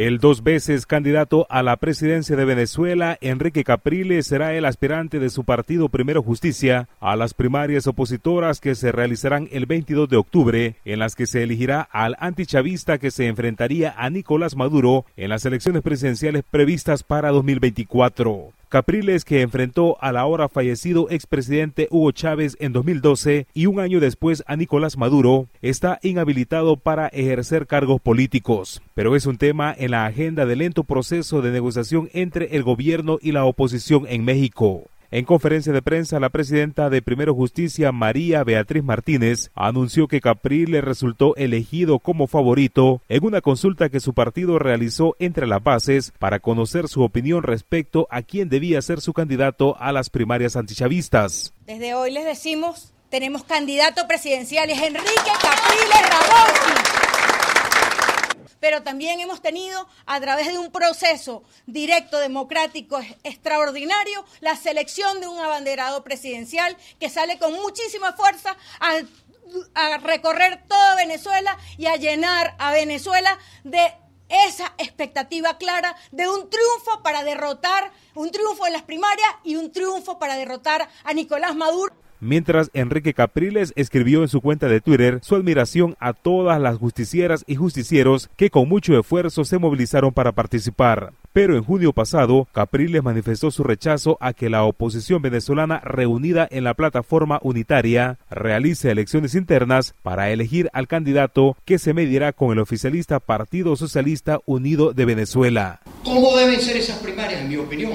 El dos veces candidato a la presidencia de Venezuela, Enrique Capriles, será el aspirante de su partido Primero Justicia a las primarias opositoras que se realizarán el 22 de octubre, en las que se elegirá al antichavista que se enfrentaría a Nicolás Maduro en las elecciones presidenciales previstas para 2024. Capriles, que enfrentó al ahora fallecido expresidente Hugo Chávez en 2012 y un año después a Nicolás Maduro, está inhabilitado para ejercer cargos políticos, pero es un tema en la agenda del lento proceso de negociación entre el gobierno y la oposición en México. En conferencia de prensa, la presidenta de Primero Justicia, María Beatriz Martínez, anunció que Capriles resultó elegido como favorito en una consulta que su partido realizó entre las bases para conocer su opinión respecto a quién debía ser su candidato a las primarias antichavistas. Desde hoy les decimos, tenemos candidato presidencial, es Enrique Capriles Rabosi pero también hemos tenido a través de un proceso directo, democrático, extraordinario, la selección de un abanderado presidencial que sale con muchísima fuerza a, recorrer toda Venezuela y a llenar a Venezuela de esa expectativa clara de un triunfo para derrotar, un triunfo en las primarias y un triunfo para derrotar a Nicolás Maduro mientras Enrique Capriles escribió en su cuenta de Twitter su admiración a todas las justicieras y justicieros que con mucho esfuerzo se movilizaron para participar. Pero en junio pasado, Capriles manifestó su rechazo a que la oposición venezolana reunida en la plataforma unitaria realice elecciones internas para elegir al candidato que se medirá con el oficialista Partido Socialista Unido de Venezuela. ¿Cómo deben ser esas primarias, en mi opinión?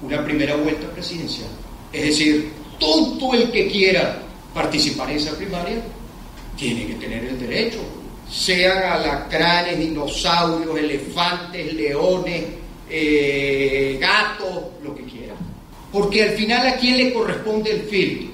Una primera vuelta presidencial. Es decir, todo el que quiera participar en esa primaria tiene que tener el derecho, sean alacranes, dinosaurios, elefantes, leones, eh, gatos, lo que quiera. Porque al final a quién le corresponde el filtro.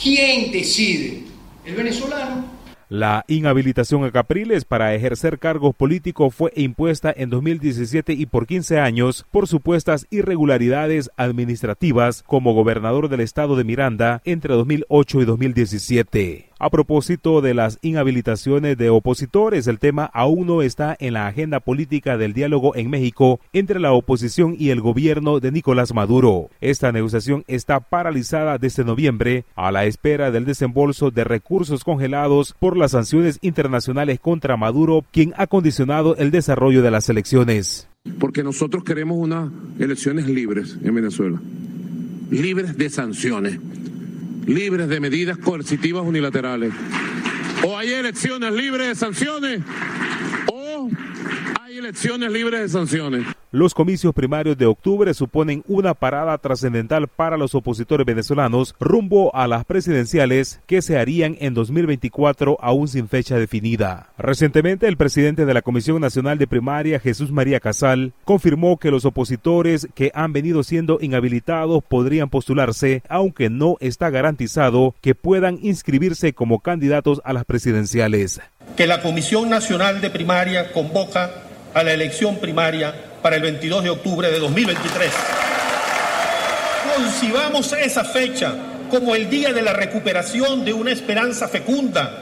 ¿Quién decide? El venezolano. La inhabilitación a Capriles para ejercer cargos políticos fue impuesta en 2017 y por 15 años por supuestas irregularidades administrativas como gobernador del estado de Miranda entre 2008 y 2017. A propósito de las inhabilitaciones de opositores, el tema aún no está en la agenda política del diálogo en México entre la oposición y el gobierno de Nicolás Maduro. Esta negociación está paralizada desde noviembre a la espera del desembolso de recursos congelados por las sanciones internacionales contra Maduro, quien ha condicionado el desarrollo de las elecciones. Porque nosotros queremos unas elecciones libres en Venezuela, libres de sanciones libres de medidas coercitivas unilaterales. O hay elecciones libres de sanciones hay elecciones libres de sanciones. Los comicios primarios de octubre suponen una parada trascendental para los opositores venezolanos rumbo a las presidenciales que se harían en 2024 aún sin fecha definida. Recientemente el presidente de la Comisión Nacional de Primaria, Jesús María Casal, confirmó que los opositores que han venido siendo inhabilitados podrían postularse, aunque no está garantizado que puedan inscribirse como candidatos a las presidenciales. Que la Comisión Nacional de Primaria convoca a la elección primaria para el 22 de octubre de 2023. Concibamos esa fecha como el día de la recuperación de una esperanza fecunda,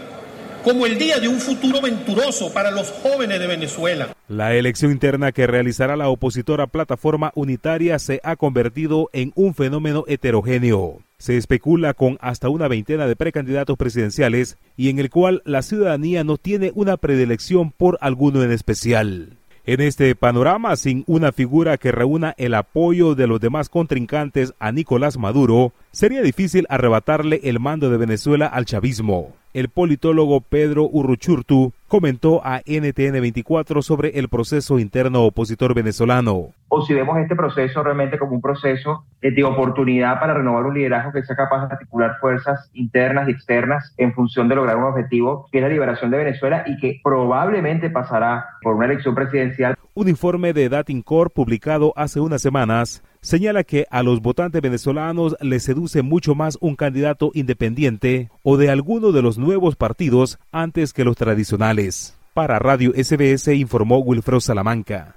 como el día de un futuro venturoso para los jóvenes de Venezuela. La elección interna que realizará la opositora Plataforma Unitaria se ha convertido en un fenómeno heterogéneo. Se especula con hasta una veintena de precandidatos presidenciales y en el cual la ciudadanía no tiene una predilección por alguno en especial. En este panorama, sin una figura que reúna el apoyo de los demás contrincantes a Nicolás Maduro, sería difícil arrebatarle el mando de Venezuela al chavismo el politólogo Pedro Urruchurtu comentó a NTN 24 sobre el proceso interno opositor venezolano. O si vemos este proceso realmente como un proceso de oportunidad para renovar un liderazgo que sea capaz de articular fuerzas internas y externas en función de lograr un objetivo que es la liberación de Venezuela y que probablemente pasará por una elección presidencial. Un informe de Datincorp publicado hace unas semanas señala que a los votantes venezolanos les seduce mucho más un candidato independiente o de alguno de los nuevos partidos antes que los tradicionales. Para Radio SBS informó Wilfredo Salamanca.